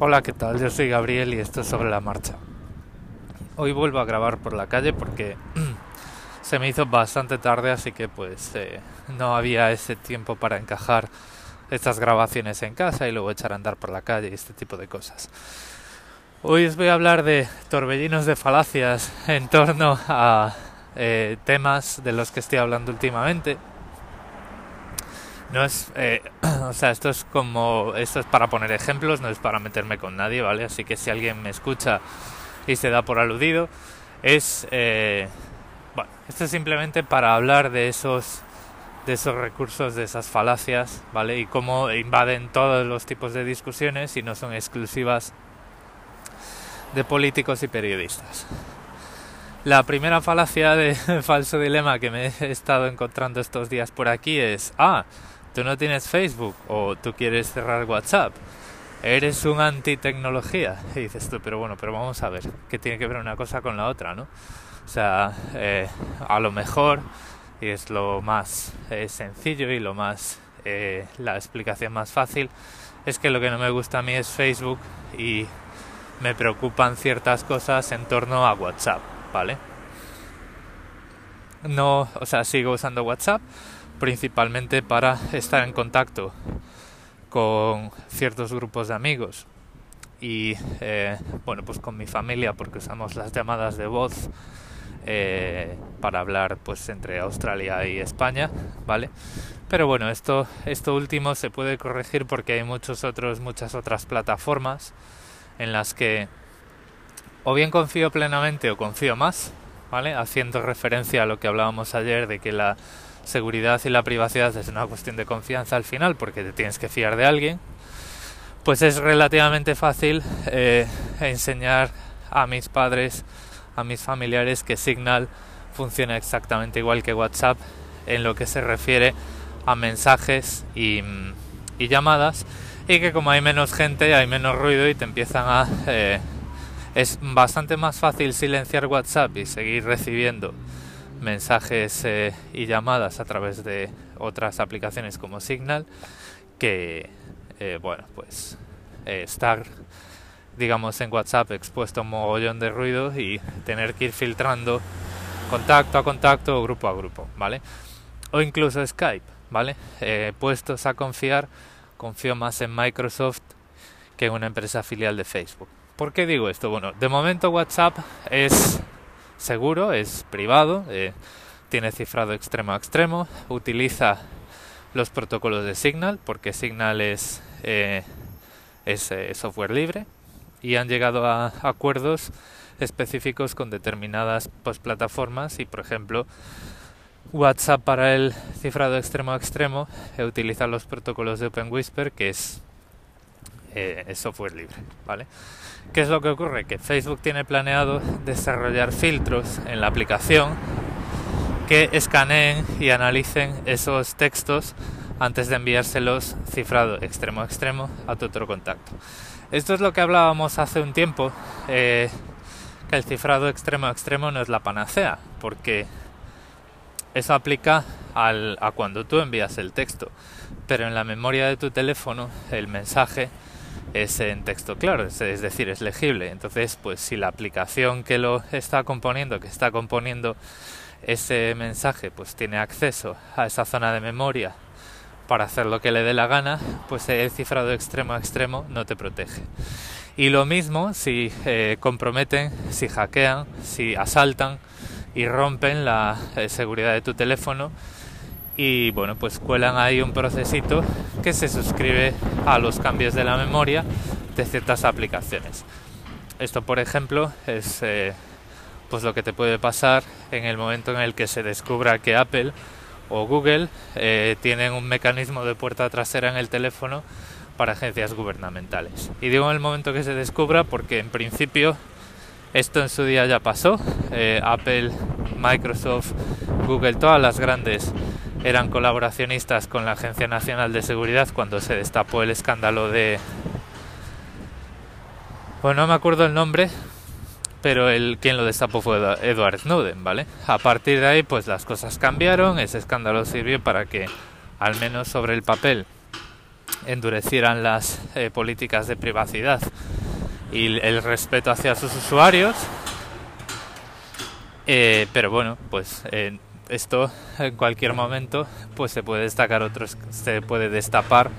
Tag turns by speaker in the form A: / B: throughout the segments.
A: Hola, ¿qué tal? Yo soy Gabriel y esto es sobre la marcha. Hoy vuelvo a grabar por la calle porque se me hizo bastante tarde, así que pues eh, no había ese tiempo para encajar estas grabaciones en casa y luego echar a andar por la calle y este tipo de cosas. Hoy os voy a hablar de torbellinos de falacias en torno a eh, temas de los que estoy hablando últimamente no es, eh, o sea, esto es como, esto es para poner ejemplos, no es para meterme con nadie, ¿vale? Así que si alguien me escucha y se da por aludido, es, eh, bueno, esto es simplemente para hablar de esos, de esos recursos, de esas falacias, ¿vale? Y cómo invaden todos los tipos de discusiones y no son exclusivas de políticos y periodistas. La primera falacia de falso dilema que me he estado encontrando estos días por aquí es, ah, tú no tienes Facebook o tú quieres cerrar WhatsApp, eres un anti-tecnología. Y dices tú, pero bueno, pero vamos a ver, ¿qué tiene que ver una cosa con la otra, no? O sea, eh, a lo mejor, y es lo más eh, sencillo y lo más, eh, la explicación más fácil, es que lo que no me gusta a mí es Facebook y me preocupan ciertas cosas en torno a WhatsApp, ¿vale? No, o sea, sigo usando WhatsApp, principalmente para estar en contacto con ciertos grupos de amigos. Y eh, bueno pues con mi familia porque usamos las llamadas de voz eh, para hablar pues entre Australia y España vale pero bueno esto esto último se puede corregir porque hay muchos otros muchas otras plataformas en las que o bien confío plenamente o confío más vale haciendo referencia a lo que hablábamos ayer de que la seguridad y la privacidad es una cuestión de confianza al final porque te tienes que fiar de alguien, pues es relativamente fácil eh, enseñar a mis padres, a mis familiares que Signal funciona exactamente igual que WhatsApp en lo que se refiere a mensajes y, llamadas y que como hay menos gente hay menos ruido y te empiezan a... Eh, es bastante más fácil silenciar WhatsApp y seguir recibiendo mensajes eh, y llamadas a través de otras aplicaciones como Signal que eh, bueno pues eh, estar digamos en WhatsApp expuesto a un mogollón de ruido y tener que ir filtrando contacto a contacto o grupo a grupo vale o incluso Skype vale puestos a confiar confío más en Microsoft que en una empresa filial de Facebook. ¿por qué digo esto? bueno de momento WhatsApp es seguro, es privado, eh, tiene cifrado extremo a extremo, utiliza los protocolos de Signal, porque Signal es, eh, es eh, software libre, y han llegado a acuerdos específicos con determinadas pues, plataformas y, por ejemplo, WhatsApp para el cifrado extremo a extremo utiliza los protocolos de OpenWhisper, que es eh, es software libre, ¿vale? ¿Qué es lo que ocurre? Que Facebook tiene planeado desarrollar filtros en la aplicación que escaneen y analicen esos textos antes de enviárselos cifrado extremo a extremo a tu otro contacto. Esto es lo que hablábamos hace un tiempo, eh, que el cifrado extremo a extremo no es la panacea, porque eso aplica a cuando tú envías el texto, pero en la memoria de tu teléfono el mensaje es en texto claro, es, decir, es legible. Entonces, pues si la aplicación que lo está componiendo, que está componiendo ese mensaje, pues tiene acceso a esa zona de memoria para hacer lo que le dé la gana, pues el cifrado extremo a extremo no te protege. Y lo mismo si eh, comprometen, si hackean, si asaltan y rompen la eh, seguridad de tu teléfono, y bueno pues cuelan ahí un procesito que se suscribe a los cambios de la memoria de ciertas aplicaciones. Esto por ejemplo es eh, pues lo que te puede pasar en el momento en el que se descubra que Apple o Google eh, tienen un mecanismo de puerta trasera en el teléfono para agencias gubernamentales. Y digo en el momento que se descubra porque en principio esto en su día ya pasó. Eh, Apple Microsoft Google todas las grandes eran colaboracionistas con la Agencia Nacional de Seguridad cuando se destapó el escándalo de... Bueno, no me acuerdo el nombre, pero el quien lo destapó fue Edward Snowden, ¿vale? A partir de ahí, pues las cosas cambiaron, ese escándalo sirvió para que, al menos sobre el papel, endurecieran las eh, políticas de privacidad y el respeto hacia sus usuarios. Eh, pero bueno, pues esto en cualquier momento pues se puede destacar otro se puede destapar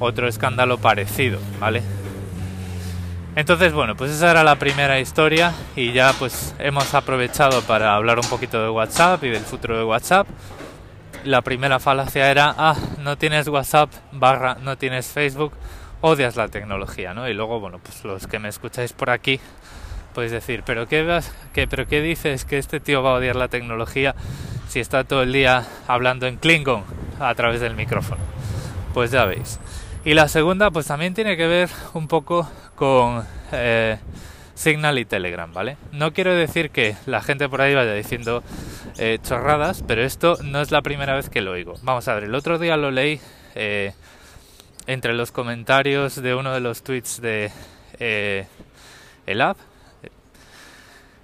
A: otro escándalo parecido, ¿vale? Entonces, bueno, pues esa era la primera historia y ya pues hemos aprovechado para hablar un poquito de WhatsApp y del futuro de WhatsApp. La primera falacia era, ah, no tienes WhatsApp, barra, no tienes Facebook, odias la tecnología, ¿no? Y luego, bueno, pues los que me escucháis por aquí podéis decir, pero qué, qué, pero qué dices que este tío va a odiar la tecnología si está todo el día hablando en Klingon a través del micrófono. Pues ya veis. Y la segunda, pues también tiene que ver un poco con eh, Signal y Telegram, ¿vale? No quiero decir que la gente por ahí vaya diciendo eh, chorradas, pero esto no es la primera vez que lo oigo. Vamos a ver, el otro día lo leí eh, entre los comentarios de uno de los tweets de el app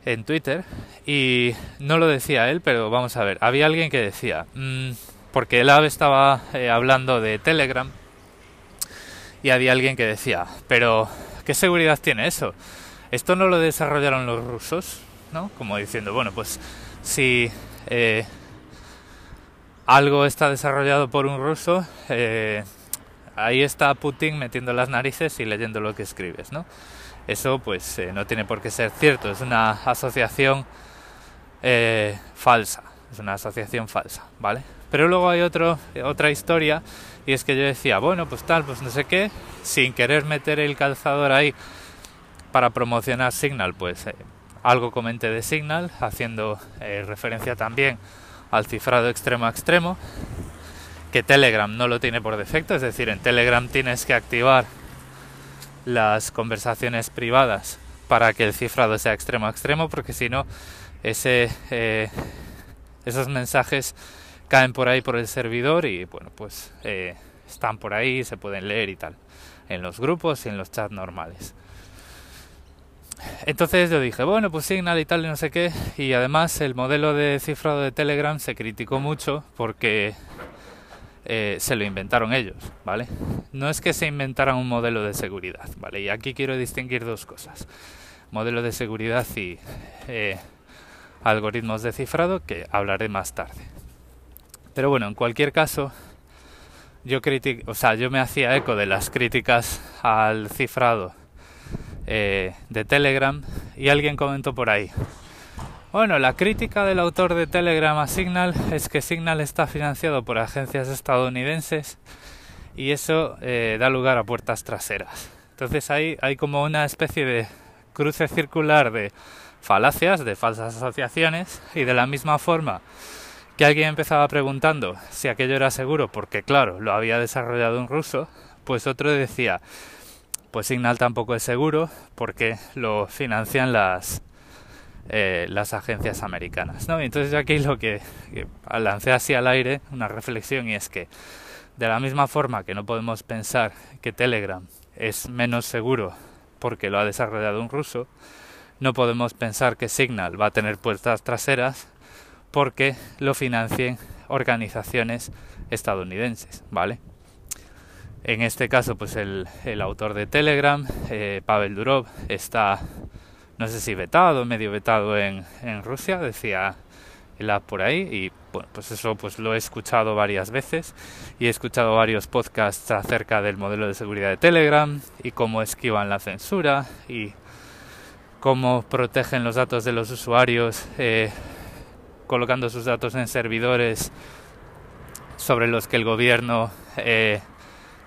A: en Twitter y no lo decía él, pero vamos a ver, había alguien que decía, mm, porque el app estaba hablando de Telegram y había alguien que decía, pero ¿qué seguridad tiene eso? Esto no lo desarrollaron los rusos, ¿no? Como diciendo, bueno, pues si eh, algo está desarrollado por un ruso, eh, ahí está Putin metiendo las narices y leyendo lo que escribes, ¿no? Eso pues eh, no tiene por qué ser cierto, es una asociación falsa, es una asociación falsa, ¿vale? Pero luego hay otro, otra historia y es que yo decía, bueno, pues tal, pues no sé qué, sin querer meter el calzador ahí para promocionar Signal, pues eh, algo comenté de Signal, haciendo eh, referencia también al cifrado extremo a extremo, que Telegram no lo tiene por defecto, es decir, en Telegram tienes que activar las conversaciones privadas para que el cifrado sea extremo a extremo, porque si no, ese, eh, esos mensajes caen por ahí por el servidor y bueno, pues eh, están por ahí, se pueden leer y tal, en los grupos y en los chats normales. Entonces yo dije, bueno, pues Signal y tal y no sé qué, y además el modelo de cifrado de Telegram se criticó mucho porque eh, se lo inventaron ellos, ¿vale? No es que se inventaran un modelo de seguridad, ¿vale? Y aquí quiero distinguir dos cosas, modelo de seguridad y eh, algoritmos de cifrado que hablaré más tarde. Pero bueno, en cualquier caso, yo o sea, yo me hacía eco de las críticas al cifrado eh, de Telegram y alguien comentó por ahí. Bueno, la crítica del autor de Telegram a Signal es que Signal está financiado por agencias estadounidenses y eso eh, da lugar a puertas traseras. Entonces ahí hay como una especie de cruce circular de falacias, de falsas asociaciones y de la misma forma que alguien empezaba preguntando si aquello era seguro porque claro, lo había desarrollado un ruso, pues otro decía, pues Signal tampoco es seguro porque lo financian las eh, las agencias americanas. ¿no? Y entonces aquí lo que, que lancé así al aire una reflexión y es que de la misma forma que no podemos pensar que Telegram es menos seguro porque lo ha desarrollado un ruso, no podemos pensar que Signal va a tener puertas traseras porque lo financien organizaciones estadounidenses, ¿vale? En este caso, pues el, autor de Telegram, eh, Pavel Durov, está, no sé si vetado, medio vetado en, Rusia, decía el por ahí, y bueno, pues eso pues lo he escuchado varias veces y he escuchado varios podcasts acerca del modelo de seguridad de Telegram y cómo esquivan la censura y cómo protegen los datos de los usuarios eh, colocando sus datos en servidores sobre los que el gobierno eh,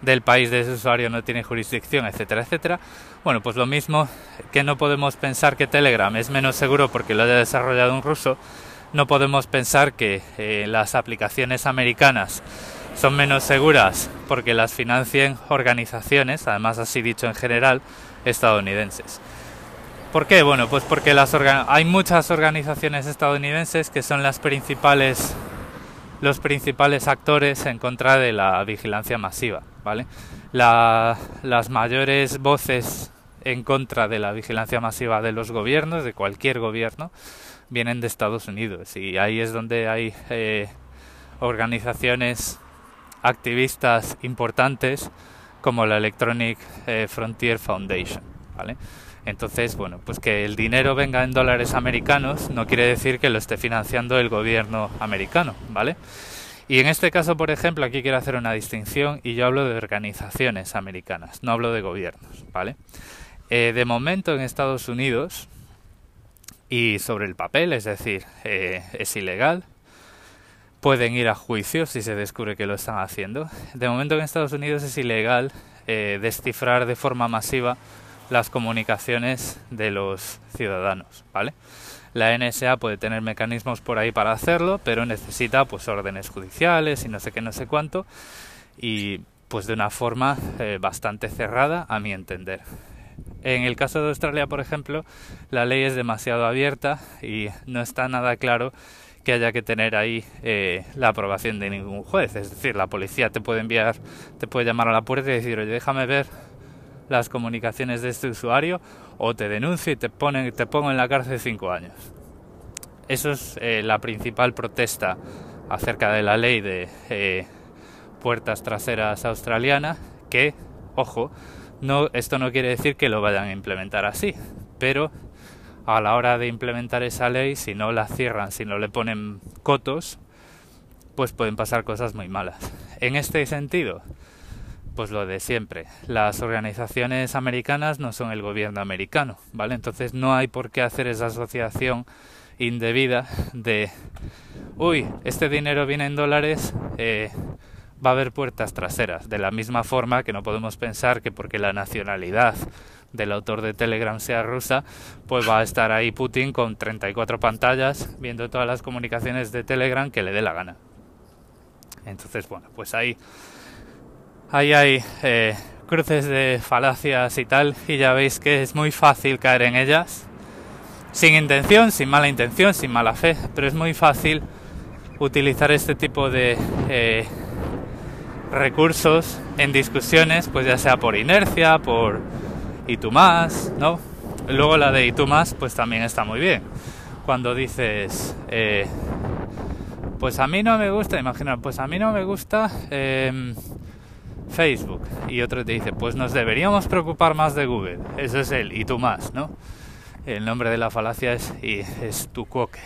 A: del país de ese usuario no tiene jurisdicción, etcétera, etcétera. Bueno, pues lo mismo que no podemos pensar que Telegram es menos seguro porque lo haya desarrollado un ruso, no podemos pensar que eh, las aplicaciones americanas son menos seguras porque las financien organizaciones, además así dicho en general, estadounidenses. ¿Por qué? Bueno, pues porque hay muchas organizaciones estadounidenses que son los principales actores en contra de la vigilancia masiva, las mayores voces en contra de la vigilancia masiva de los gobiernos, de cualquier gobierno, vienen de Estados Unidos y ahí es donde hay eh, organizaciones activistas importantes como la Electronic eh, Frontier Foundation, ¿vale? Entonces, bueno, pues que el dinero venga en dólares americanos no quiere decir que lo esté financiando el gobierno americano, ¿vale? Y en este caso, por ejemplo, aquí quiero hacer una distinción y yo hablo de organizaciones americanas, no hablo de gobiernos, ¿vale? Eh, de momento en Estados Unidos y sobre el papel, es decir, eh, es ilegal, pueden ir a juicio si se descubre que lo están haciendo. De momento en Estados Unidos es ilegal eh, descifrar de forma masiva las comunicaciones de los ciudadanos, ¿vale? La NSA puede tener mecanismos por ahí para hacerlo, pero necesita pues órdenes judiciales y no sé qué, no sé cuánto, y pues de una forma eh, bastante cerrada a mi entender. En el caso de Australia, por ejemplo, la ley es demasiado abierta y no está nada claro que haya que tener ahí eh, la aprobación de ningún juez. Es decir, la policía te puede enviar, te puede llamar a la puerta y decir, oye, déjame ver las comunicaciones de este usuario o te denuncio y te, ponen, te pongo en la cárcel cinco años. Eso es eh, la principal protesta acerca de la ley de eh, puertas traseras australiana, que, ojo, no, esto no quiere decir que lo vayan a implementar así, pero a la hora de implementar esa ley, si no la cierran, si no le ponen cotos, pues pueden pasar cosas muy malas. En este sentido, pues lo de siempre. Las organizaciones americanas no son el gobierno americano, ¿vale? Entonces no hay por qué hacer esa asociación indebida de, uy, este dinero viene en dólares, eh, va a haber puertas traseras. De la misma forma que no podemos pensar que porque la nacionalidad del autor de Telegram sea rusa, pues va a estar ahí Putin con 34 pantallas viendo todas las comunicaciones de Telegram que le dé la gana. Entonces, bueno, pues ahí Ahí hay eh, cruces de falacias y tal, y ya veis que es muy fácil caer en ellas, sin intención, sin mala intención, sin mala fe, pero es muy fácil utilizar este tipo de eh, recursos en discusiones, pues ya sea por inercia, por y tú más, ¿no? Luego la de y tú más, pues también está muy bien. Cuando dices, eh, pues a mí no me gusta, imagina, pues a mí no me gusta em, Facebook. Y otro te dice, pues nos deberíamos preocupar más de Google. Eso es él, y tú más, ¿no? El nombre de la falacia es, y es tu coque.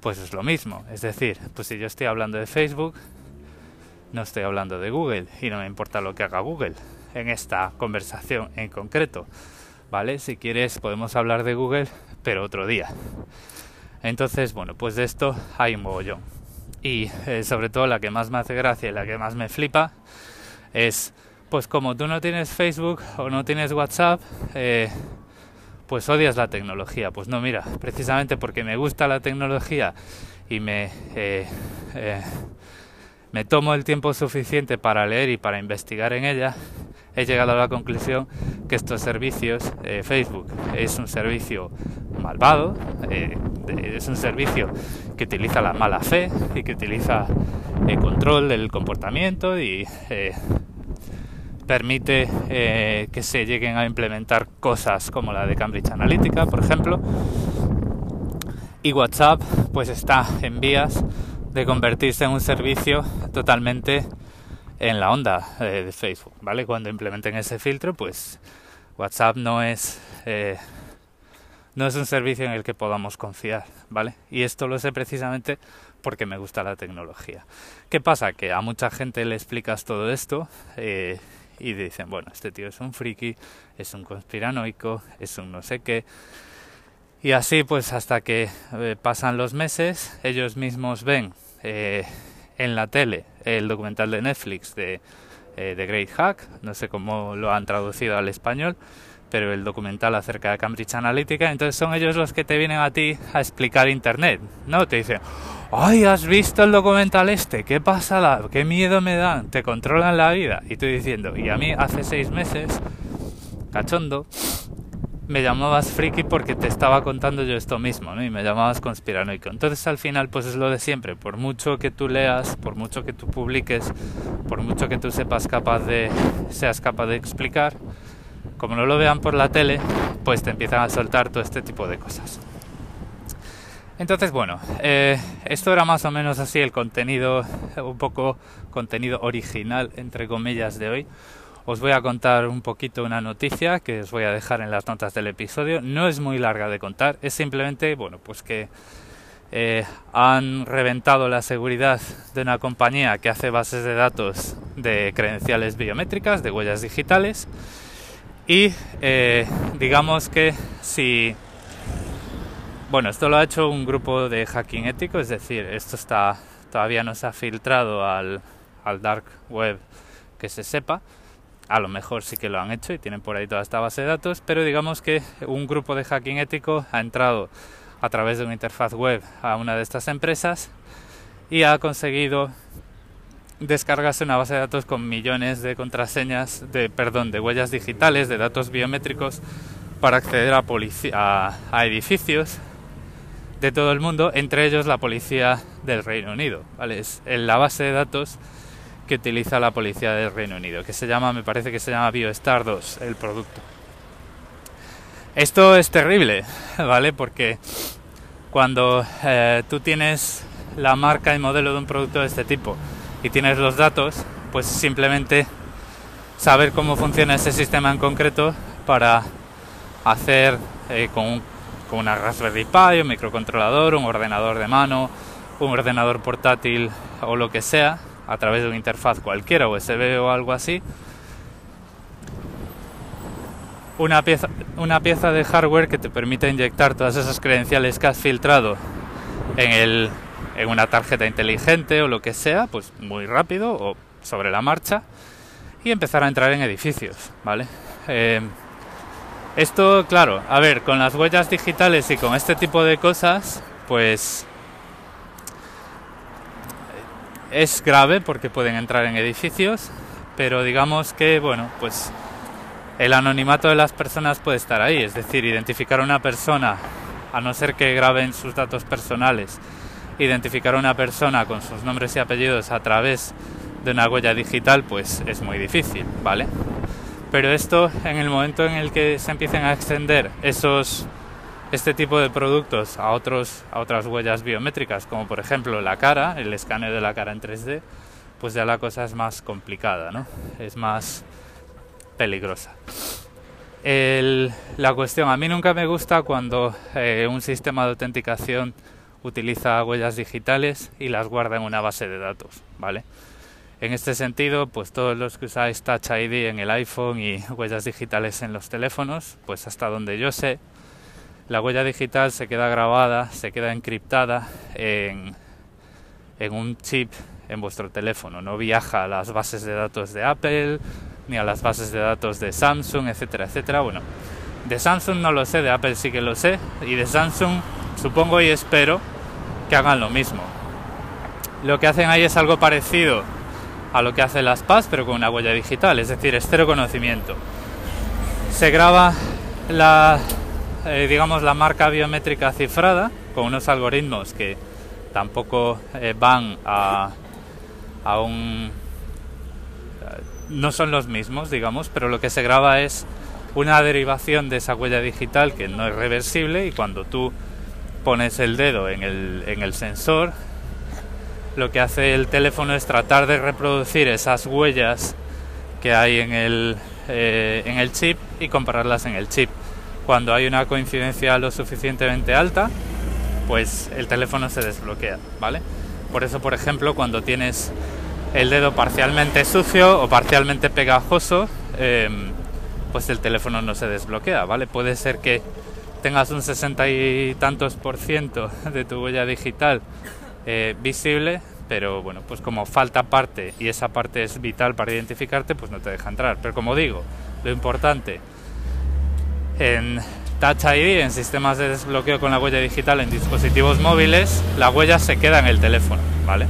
A: Pues es lo mismo. Es decir, pues si yo estoy hablando de Facebook, no estoy hablando de Google. Y no me importa lo que haga Google en esta conversación en concreto. ¿Vale? Si quieres podemos hablar de Google, pero otro día. Entonces, bueno, pues de esto hay un mogollón. Y eh, sobre todo la que más me hace gracia y la que más me flipa es, pues como tú no tienes Facebook o no tienes WhatsApp, eh, pues odias la tecnología. Pues no, mira, precisamente porque me gusta la tecnología y me, eh, eh, me tomo el tiempo suficiente para leer y para investigar en ella, he llegado a la conclusión que estos servicios, Facebook es un servicio malvado, es un servicio que utiliza la mala fe y que utiliza el control del comportamiento y permite eh, que se lleguen a implementar cosas como la de Cambridge Analytica, por ejemplo. Y WhatsApp pues está en vías de convertirse en un servicio totalmente en la onda eh, de Facebook, ¿vale? Cuando implementen ese filtro, pues WhatsApp no es eh, no es un servicio en el que podamos confiar, ¿vale? Y esto lo sé precisamente porque me gusta la tecnología. ¿Qué pasa? Que a mucha gente le explicas todo esto y dicen, bueno, este tío es un friki, es un conspiranoico, es un no sé qué. Y así pues hasta que eh, pasan los meses, ellos mismos ven eh, en la tele el documental de Netflix de eh, The Great Hack, no sé cómo lo han traducido al español, pero el documental acerca de Cambridge Analytica, entonces son ellos los que te vienen a ti a explicar Internet, ¿no? Te dicen, ay, ¿has visto el documental este? ¿Qué pasa? ¿Qué miedo me dan? Te controlan la vida. Y tú diciendo, y a mí hace seis meses, cachondo, me llamabas friki porque te estaba contando yo esto mismo, ¿no? Y me llamabas conspiranoico. Entonces al final pues es lo de siempre, por mucho que tú leas, por mucho que tú publiques, por mucho que tú sepas capaz de seas capaz de explicar, como no lo vean por la tele, pues te empiezan a soltar todo este tipo de cosas. Entonces, bueno, eh, esto era más o menos así el contenido, un poco contenido original, entre comillas, de hoy. Os voy a contar un poquito una noticia que os voy a dejar en las notas del episodio. No es muy larga de contar, es simplemente, bueno, pues que eh, han reventado la seguridad de una compañía que hace bases de datos de credenciales biométricas, de huellas digitales. Y eh, digamos que si bueno, esto lo ha hecho un grupo de hacking ético, es decir, esto está todavía no se ha filtrado al, al dark web que se sepa. A lo mejor sí que lo han hecho y tienen por ahí toda esta base de datos, pero digamos que un grupo de hacking ético ha entrado a través de una interfaz web a una de estas empresas y ha conseguido descargarse una base de datos con millones de contraseñas, de perdón, de huellas digitales, de datos biométricos para acceder a, a, a edificios de todo el mundo, entre ellos la policía del Reino Unido. Es la base de datos que utiliza la policía del Reino Unido, que se llama, me parece que se llama BioStar 2, el producto. Esto es terrible, ¿vale? Porque cuando eh, tú tienes la marca y modelo de un producto de este tipo y tienes los datos, pues simplemente saber cómo funciona ese sistema en concreto para hacer eh, con un con una Raspberry Pi, un microcontrolador, un ordenador de mano, un ordenador portátil o lo que sea, a través de una interfaz cualquiera, USB o algo así, una pieza, una pieza de hardware que te permite inyectar todas esas credenciales que has filtrado en, el, en una tarjeta inteligente o lo que sea, pues muy rápido o sobre la marcha y empezar a entrar en edificios, ¿vale? Eh, esto, claro, a ver, con las huellas digitales y con este tipo de cosas, pues es grave porque pueden entrar en edificios, pero digamos que, bueno, pues el anonimato de las personas puede estar ahí, es decir, identificar a una persona, a no ser que graben sus datos personales, identificar a una persona con sus nombres y apellidos a través de una huella digital, pues es muy difícil, ¿vale? Pero esto, en el momento en el que se empiecen a extender esos, este tipo de productos a, otros, a otras huellas biométricas, como por ejemplo la cara, el escáner de la cara en 3D, pues ya la cosa es más complicada, ¿no? Es más peligrosa. la cuestión, a mí nunca me gusta cuando eh, un sistema de autenticación utiliza huellas digitales y las guarda en una base de datos, ¿vale? En este sentido, pues todos los que usáis Touch ID en el iPhone y huellas digitales en los teléfonos, pues hasta donde yo sé, la huella digital se queda grabada, se queda encriptada en, en un chip en vuestro teléfono, no viaja a las bases de datos de Apple, ni a las bases de datos de Samsung, etcétera, etcétera. Bueno, de Samsung no lo sé, de Apple sí que lo sé, y de Samsung supongo y espero que hagan lo mismo. Lo que hacen ahí es algo parecido a lo que hace las PAS, pero con una huella digital, es decir, es cero conocimiento. Se graba la, eh, digamos, la marca biométrica cifrada con unos algoritmos que tampoco eh, van a, a un... no son los mismos, digamos, pero lo que se graba es una derivación de esa huella digital que no es reversible y cuando tú pones el dedo en el, en el sensor lo que hace el teléfono es tratar de reproducir esas huellas que hay en el, eh, en el chip y compararlas en el chip. Cuando hay una coincidencia lo suficientemente alta, pues el teléfono se desbloquea, ¿vale? Por eso, por ejemplo, cuando tienes el dedo parcialmente sucio o parcialmente pegajoso, em, pues el teléfono no se desbloquea, ¿vale? Puede ser que tengas un sesenta y tantos por ciento de tu huella digital eh, visible, pero bueno, pues como falta parte y esa parte es vital para identificarte, pues no te deja entrar. Pero como digo, lo importante en Touch ID, en sistemas de desbloqueo con la huella digital en dispositivos móviles, la huella se queda en el teléfono, ¿vale?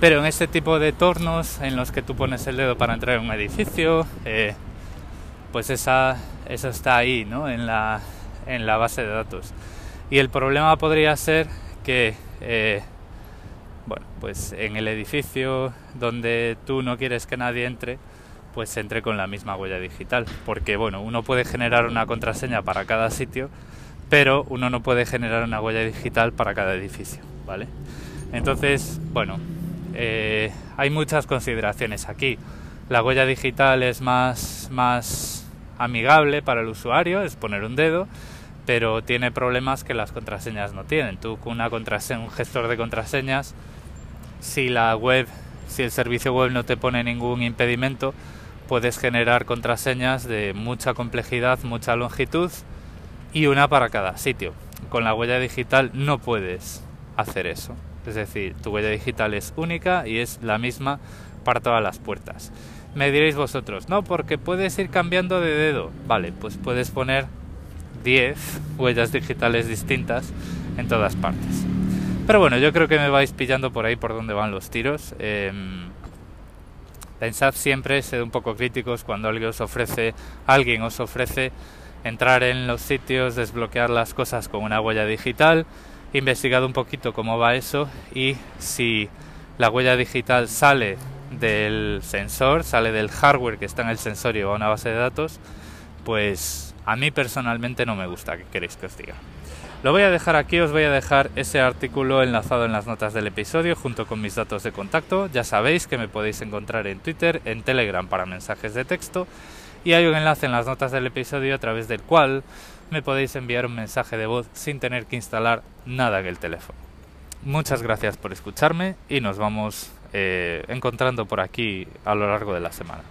A: Pero en este tipo de tornos en los que tú pones el dedo para entrar en un edificio, eh, pues esa, eso está ahí, ¿no? En la, en la base de datos. Y el problema podría ser que, eh, bueno, pues en el edificio donde tú no quieres que nadie entre, pues entre con la misma huella digital. Porque, bueno, uno puede generar una contraseña para cada sitio, pero uno no puede generar una huella digital para cada edificio, ¿vale? Entonces, bueno, eh, hay muchas consideraciones aquí. La huella digital es más, más amigable para el usuario, es poner un dedo, pero tiene problemas que las contraseñas no tienen. Tú con una contraseña, un gestor de contraseñas, si la web, si el servicio web no te pone ningún impedimento, puedes generar contraseñas de mucha complejidad, mucha longitud y una para cada sitio. Con la huella digital no puedes hacer eso. Es decir, tu huella digital es única y es la misma para todas las puertas. Me diréis vosotros, no, porque puedes ir cambiando de dedo. Vale, pues puedes poner 10 huellas digitales distintas en todas partes. Pero bueno, yo creo que me vais pillando por ahí por donde van los tiros. Em, pensad siempre, sed un poco críticos cuando alguien os ofrece, alguien os ofrece entrar en los sitios, desbloquear las cosas con una huella digital, investigad un poquito cómo va eso y si la huella digital sale del sensor, sale del hardware que está en el sensor y va a una base de datos, pues a mí personalmente no me gusta, que queréis que os diga? Lo voy a dejar aquí, os voy a dejar ese artículo enlazado en las notas del episodio junto con mis datos de contacto. Ya sabéis que me podéis encontrar en Twitter, en Telegram para mensajes de texto y hay un enlace en las notas del episodio a través del cual me podéis enviar un mensaje de voz sin tener que instalar nada en el teléfono. Muchas gracias por escucharme y nos vamos eh, encontrando por aquí a lo largo de la semana.